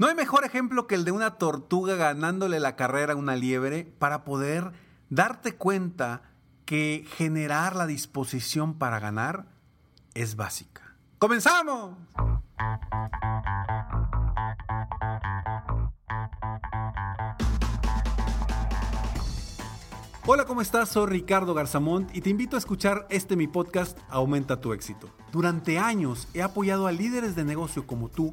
No hay mejor ejemplo que el de una tortuga ganándole la carrera a una liebre para poder darte cuenta que generar la disposición para ganar es básica. ¡Comenzamos! Hola, ¿cómo estás? Soy Ricardo Garzamont y te invito a escuchar este mi podcast Aumenta tu éxito. Durante años he apoyado a líderes de negocio como tú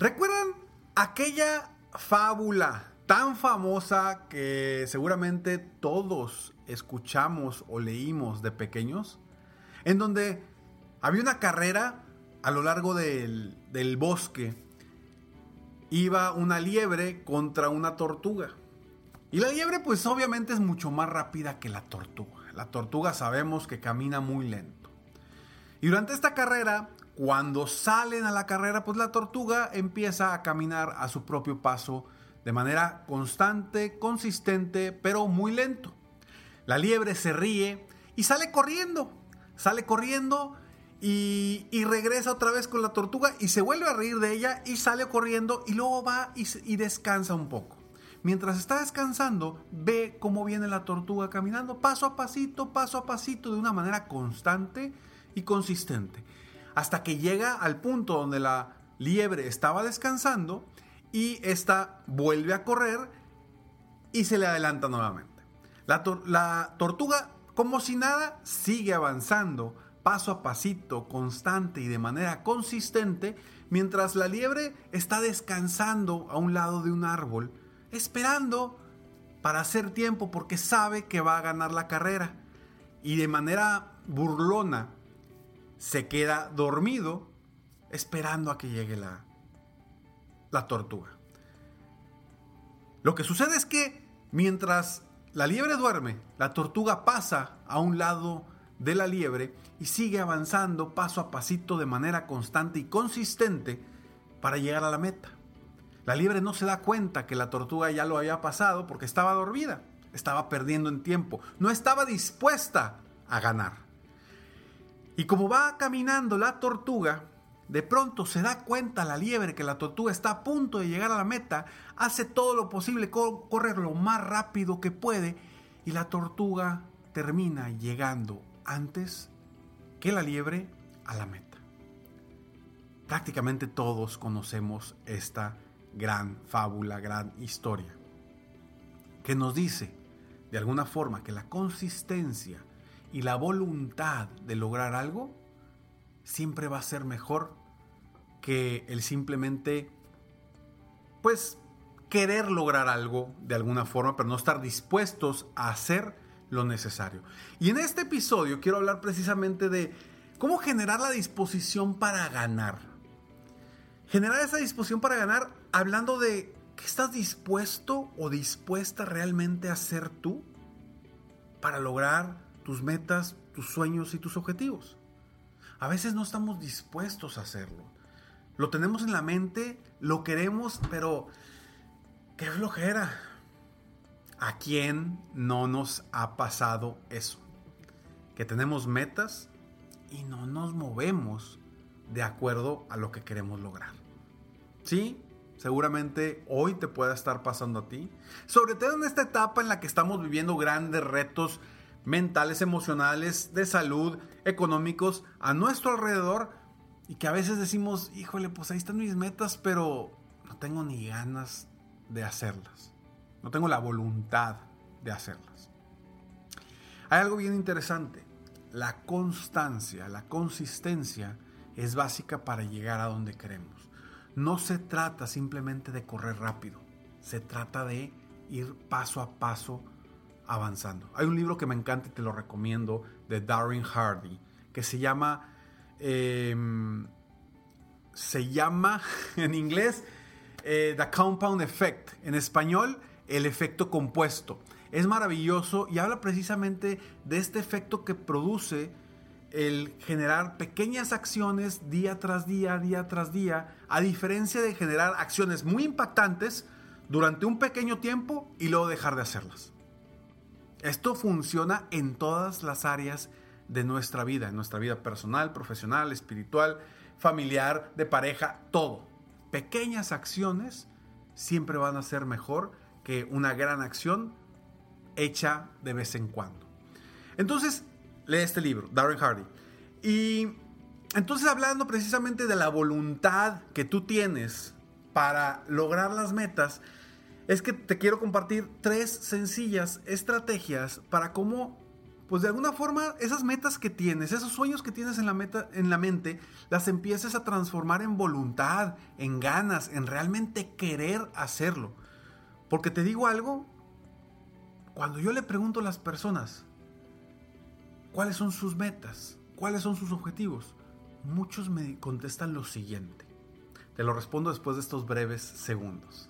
¿Recuerdan aquella fábula tan famosa que seguramente todos escuchamos o leímos de pequeños? En donde había una carrera a lo largo del, bosque iba una liebre contra una tortuga. Y la liebre pues obviamente es mucho más rápida que la tortuga. La tortuga sabemos que camina muy lento. Y durante esta carrera, cuando salen a la carrera, pues la tortuga empieza a caminar a su propio paso de manera constante, consistente, pero muy lento. La liebre se ríe y sale corriendo. Sale corriendo y, regresa otra vez con la tortuga y se vuelve a reír de ella y sale corriendo y luego va y, y descansa un poco. Mientras está descansando, ve cómo viene la tortuga caminando paso a pasito, paso a pasito, de una manera constante y consistente. Hasta que llega al punto donde la liebre estaba descansando y esta vuelve a correr y se le adelanta nuevamente. La, la tortuga, como si nada, sigue avanzando paso a pasito, constante y de manera consistente, mientras la liebre está descansando a un lado de un árbol, esperando para hacer tiempo porque sabe que va a ganar la carrera. Y de manera burlona se queda dormido esperando a que llegue la, la tortuga. Lo que sucede es que mientras la liebre duerme, la tortuga pasa a un lado de la liebre y sigue avanzando paso a pasito de manera constante y consistente para llegar a la meta. La liebre no se da cuenta que la tortuga ya lo había pasado porque estaba dormida, estaba perdiendo en tiempo, no estaba dispuesta a ganar. Y como va caminando la tortuga, de pronto se da cuenta la liebre que la tortuga está a punto de llegar a la meta, hace todo lo posible, correr lo más rápido que puede y la tortuga termina llegando antes que la liebre a la meta. Prácticamente todos conocemos esta gran fábula, gran historia, que nos dice de alguna forma que la consistencia y la voluntad de lograr algo siempre va a ser mejor que el simplemente, pues, querer lograr algo de alguna forma, pero no estar dispuestos a hacer lo necesario. Y en este episodio quiero hablar precisamente de cómo generar la disposición para ganar. Generar esa disposición para ganar hablando de qué estás dispuesto o dispuesta realmente a hacer tú para lograr tus metas, tus sueños y tus objetivos. A veces no estamos dispuestos a hacerlo. Lo tenemos en la mente, lo queremos, pero qué flojera. ¿A quién no nos ha pasado eso? Que tenemos metas y no nos movemos de acuerdo a lo que queremos lograr. ¿Sí? Seguramente hoy te pueda estar pasando a ti. Sobre todo en esta etapa en la que estamos viviendo grandes retos mentales, emocionales, de salud, económicos a nuestro alrededor y que a veces decimos, híjole, pues ahí están mis metas, pero no tengo ni ganas de hacerlas. No tengo la voluntad de hacerlas. Hay algo bien interesante. La constancia, la consistencia es básica para llegar a donde queremos. No se trata simplemente de correr rápido, se trata de ir paso a paso avanzando. Hay un libro que me encanta y te lo recomiendo de Darren Hardy que se llama em, se llama en inglés eh, The Compound Effect, en español el efecto compuesto. Es maravilloso y habla precisamente de este efecto que produce el generar pequeñas acciones día tras día, día tras día, a diferencia de generar acciones muy impactantes durante un pequeño tiempo y luego dejar de hacerlas. Esto funciona en todas las áreas de nuestra vida, en nuestra vida personal, profesional, espiritual, familiar, de pareja, todo. Pequeñas acciones siempre van a ser mejor que una gran acción hecha de vez en cuando. Entonces, lee este libro, Darren Hardy. Y entonces hablando precisamente de la voluntad que tú tienes para lograr las metas, es que te quiero compartir tres sencillas estrategias para cómo, pues de alguna forma, esas metas que tienes, esos sueños que tienes en la, meta, en la mente, las empieces a transformar en voluntad, en ganas, en realmente querer hacerlo. Porque te digo algo, cuando yo le pregunto a las personas, ¿Cuáles son sus metas? ¿Cuáles son sus objetivos? Muchos me contestan lo siguiente. Te lo respondo después de estos breves segundos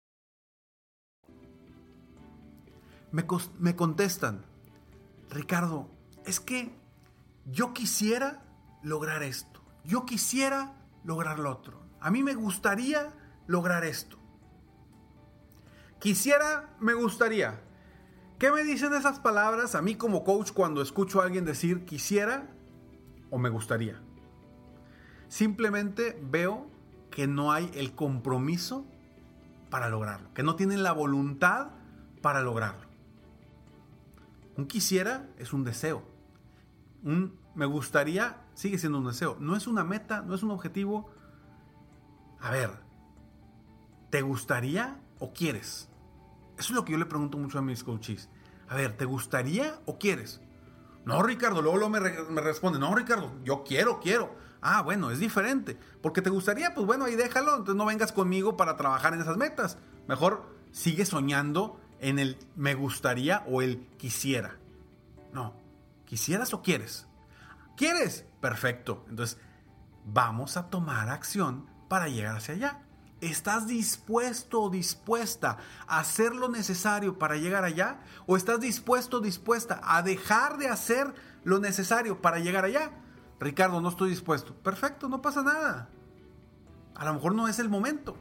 Me, contestan, Ricardo, es que yo quisiera lograr esto, yo quisiera lograr lo otro, a mí me gustaría lograr esto. Quisiera, me gustaría. ¿Qué me dicen esas palabras a mí como coach cuando escucho a alguien decir quisiera o me gustaría? Simplemente veo que no hay el compromiso para lograrlo, que no tienen la voluntad para lograrlo. Un quisiera es un deseo. Un me gustaría, sigue siendo un deseo. No es una meta, no es un objetivo. A ver, ¿te gustaría o quieres? Eso es lo que yo le pregunto mucho a mis coaches. A ver, ¿te gustaría o quieres? No, Ricardo, luego, me, me, responde, no, Ricardo, yo quiero, quiero. Ah, bueno, es diferente. Porque te gustaría, pues bueno, ahí déjalo. Entonces no vengas conmigo para trabajar en esas metas. Mejor sigue soñando en el me gustaría o el quisiera. No, ¿quisieras o quieres? ¿Quieres? Perfecto. Entonces, vamos a tomar acción para llegar hacia allá. ¿Estás dispuesto o dispuesta a hacer lo necesario para llegar allá? ¿O estás dispuesto o dispuesta a dejar de hacer lo necesario para llegar allá? Ricardo, no estoy dispuesto. Perfecto, no pasa nada. A lo mejor no es el momento.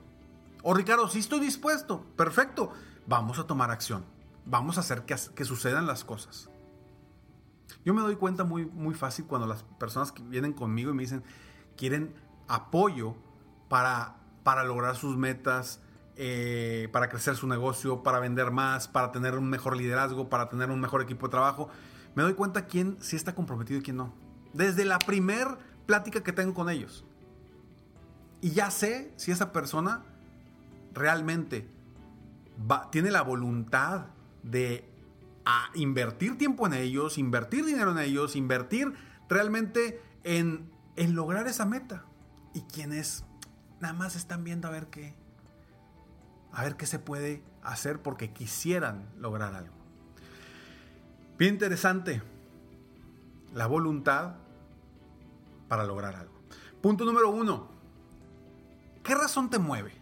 O Ricardo, sí estoy dispuesto. Perfecto, vamos a tomar acción. Vamos a hacer que, sucedan las cosas. Yo me doy cuenta muy, muy fácil cuando las personas que vienen conmigo y me dicen, quieren apoyo para para lograr sus metas, eh, para crecer su negocio, para vender más, para tener un mejor liderazgo, para tener un mejor equipo de trabajo. Me doy cuenta quién sí está comprometido y quién no. Desde la primer plática que tengo con ellos. Y ya sé si esa persona realmente tiene la voluntad de invertir tiempo en ellos, invertir dinero en ellos, invertir realmente en, en lograr esa meta. Y quién es nada más están viendo a ver qué, a ver qué se puede hacer porque quisieran lograr algo. Bien interesante, la voluntad para lograr algo. Punto número uno, ¿qué razón te mueve?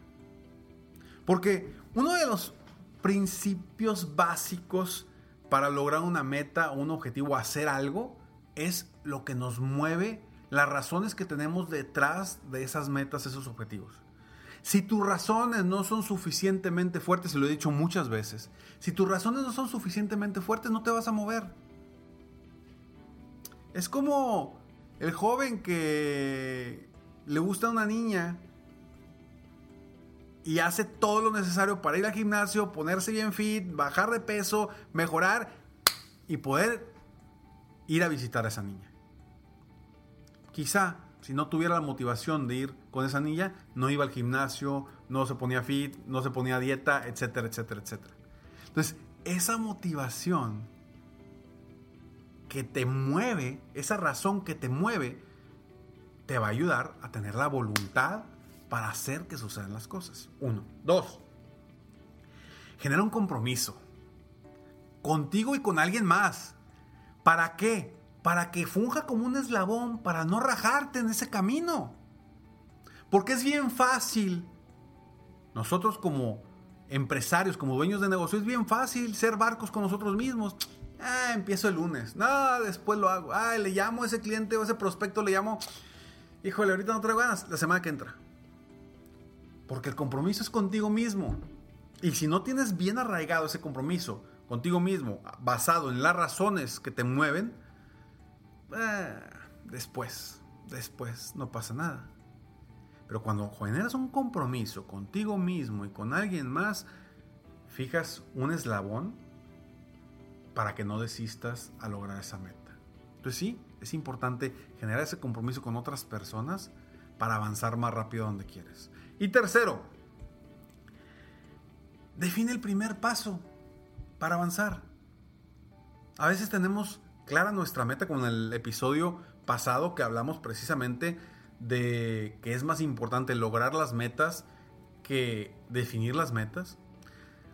Porque uno de los principios básicos para lograr una meta o un objetivo, hacer algo, es lo que nos mueve las razones que tenemos detrás de esas metas, esos objetivos. Si tus razones no son suficientemente fuertes, se lo he dicho muchas veces, si tus razones no son suficientemente fuertes, no te vas a mover. Es como el joven que le gusta a una niña y hace todo lo necesario para ir al gimnasio, ponerse bien fit, bajar de peso, mejorar y poder ir a visitar a esa niña. Quizá si no tuviera la motivación de ir con esa niña, no iba al gimnasio, no se ponía fit, no se ponía dieta, etcétera, etcétera, etcétera. Entonces, esa motivación que te mueve, esa razón que te mueve, te va a ayudar a tener la voluntad para hacer que sucedan las cosas. Uno. Dos. Genera un compromiso contigo y con alguien más. ¿Para qué? para que funja como un eslabón, para no rajarte en ese camino. Porque es bien fácil, nosotros como empresarios, como dueños de negocio, es bien fácil ser barcos con nosotros mismos. Ah, empiezo el lunes. No, después lo hago. Ah, le llamo a ese cliente o a ese prospecto, le llamo. Híjole, ahorita no traigo ganas. La semana que entra. Porque el compromiso es contigo mismo. Y si no tienes bien arraigado ese compromiso contigo mismo, basado en las razones que te mueven, eh, después, después no pasa nada. Pero cuando generas un compromiso contigo mismo y con alguien más, fijas un eslabón para que no desistas a lograr esa meta. Entonces sí, es importante generar ese compromiso con otras personas para avanzar más rápido donde quieres. Y tercero, define el primer paso para avanzar. A veces tenemos clara nuestra meta con el episodio pasado que hablamos precisamente de que es más importante lograr las metas que definir las metas.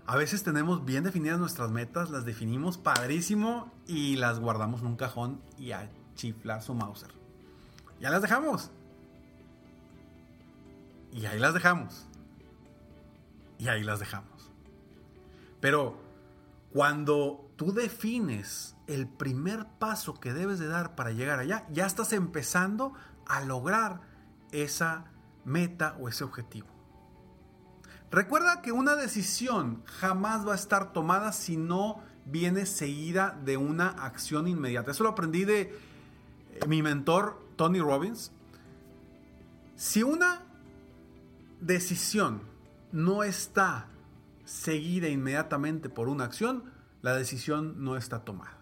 A veces tenemos bien definidas nuestras metas, las definimos padrísimo y las guardamos en un cajón y a chiflar su Mauser. Ya las dejamos. Y ahí las dejamos. Y ahí las dejamos. Pero cuando tú defines el primer paso que debes de dar para llegar allá, ya estás empezando a lograr esa meta o ese objetivo. Recuerda que una decisión jamás va a estar tomada si no viene seguida de una acción inmediata. Eso lo aprendí de mi mentor Tony Robbins. Si una decisión no está seguida inmediatamente por una acción, la decisión no está tomada.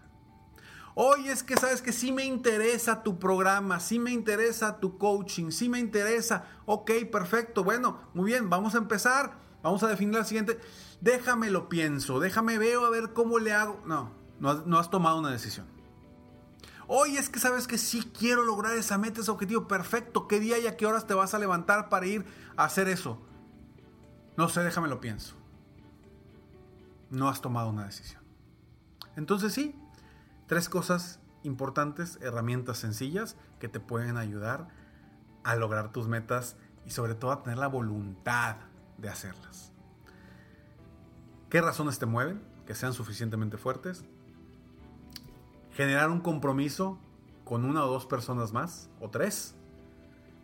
Oye, es que sabes que sí me interesa tu programa, sí me interesa tu coaching, sí me interesa. Ok, perfecto. Bueno, muy bien, vamos a empezar. Vamos a definir la siguiente. Déjame lo pienso, déjame veo a ver cómo le hago. No, no no has tomado una decisión. Oye, es que sabes que sí quiero lograr esa meta, ese objetivo. Perfecto. ¿Qué día y a qué horas te vas a levantar para ir a hacer eso? No sé, déjame lo pienso. No has tomado una decisión. Entonces sí, tres cosas importantes, herramientas sencillas que te pueden ayudar a lograr tus metas y sobre todo a tener la voluntad de hacerlas. ¿Qué razones te mueven? Que sean suficientemente fuertes. Generar un compromiso con una o dos personas más, o tres,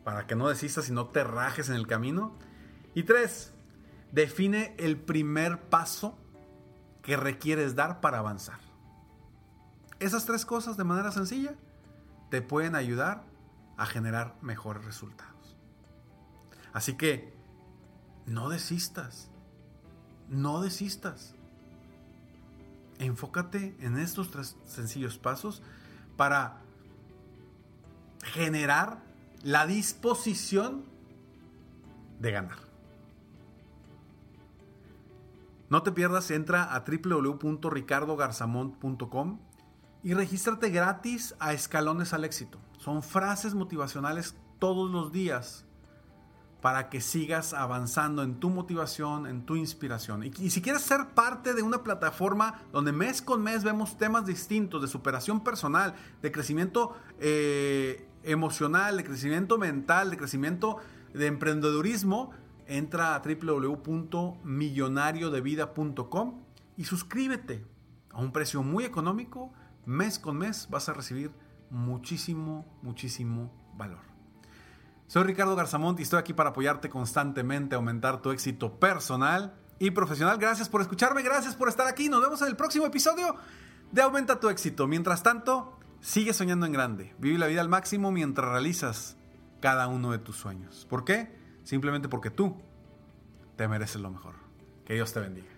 para que no desistas y no te rajes en el camino. Y tres, define el primer paso que requieres dar para avanzar. Esas tres cosas de manera sencilla te pueden ayudar a generar mejores resultados. Así que no desistas. No desistas. Enfócate en estos tres sencillos pasos para generar la disposición de ganar. No te pierdas, entra a www.ricardogarzamont.com y regístrate gratis a Escalones al Éxito. Son frases motivacionales todos los días para que sigas avanzando en tu motivación, en tu inspiración. Y, si quieres ser parte de una plataforma donde mes con mes vemos temas distintos de superación personal, de crecimiento eh, emocional, de crecimiento mental, de crecimiento de emprendedurismo, entra a www.millonariodevida.com y suscríbete a un precio muy económico. Mes con mes vas a recibir muchísimo, muchísimo valor. Soy Ricardo Garzamont y estoy aquí para apoyarte constantemente, aumentar tu éxito personal y profesional. Gracias por escucharme, gracias por estar aquí. Nos vemos en el próximo episodio de Aumenta tu éxito. Mientras tanto, sigue soñando en grande. Vive la vida al máximo mientras realizas cada uno de tus sueños. ¿Por qué? Simplemente porque tú te mereces lo mejor. Que Dios te bendiga.